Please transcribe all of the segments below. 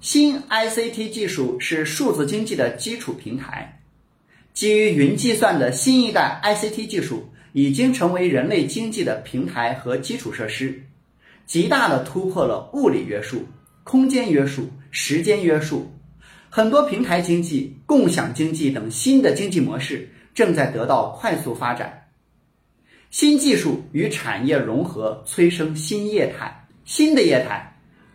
新 ICT 技术是数字经济的基础平台，基于云计算的新一代 ICT 技术已经成为人类经济的平台和基础设施，极大的突破了物理约束、空间约束、时间约束。很多平台经济、共享经济等新的经济模式正在得到快速发展。新技术与产业融合，催生新业态。新的业态。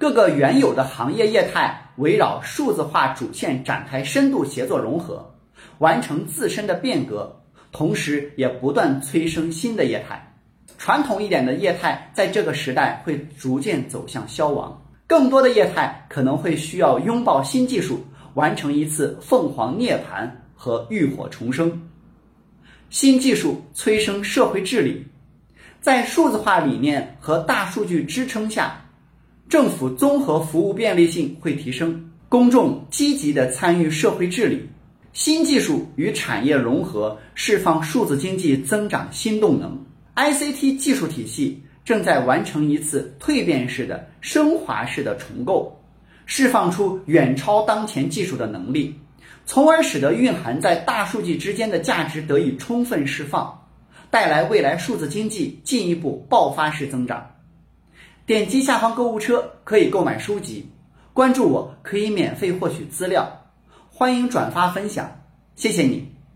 各个原有的行业业态围绕数字化主线展开深度协作融合，完成自身的变革，同时也不断催生新的业态。传统一点的业态在这个时代会逐渐走向消亡，更多的业态可能会需要拥抱新技术，完成一次凤凰涅槃和浴火重生。新技术催生社会治理，在数字化理念和大数据支撑下。政府综合服务便利性会提升，公众积极的参与社会治理，新技术与产业融合，释放数字经济增长新动能。ICT 技术体系正在完成一次蜕变式的、升华式的重构，释放出远超当前技术的能力，从而使得蕴含在大数据之间的价值得以充分释放，带来未来数字经济进一步爆发式增长。点击下方购物车可以购买书籍，关注我可以免费获取资料，欢迎转发分享，谢谢你。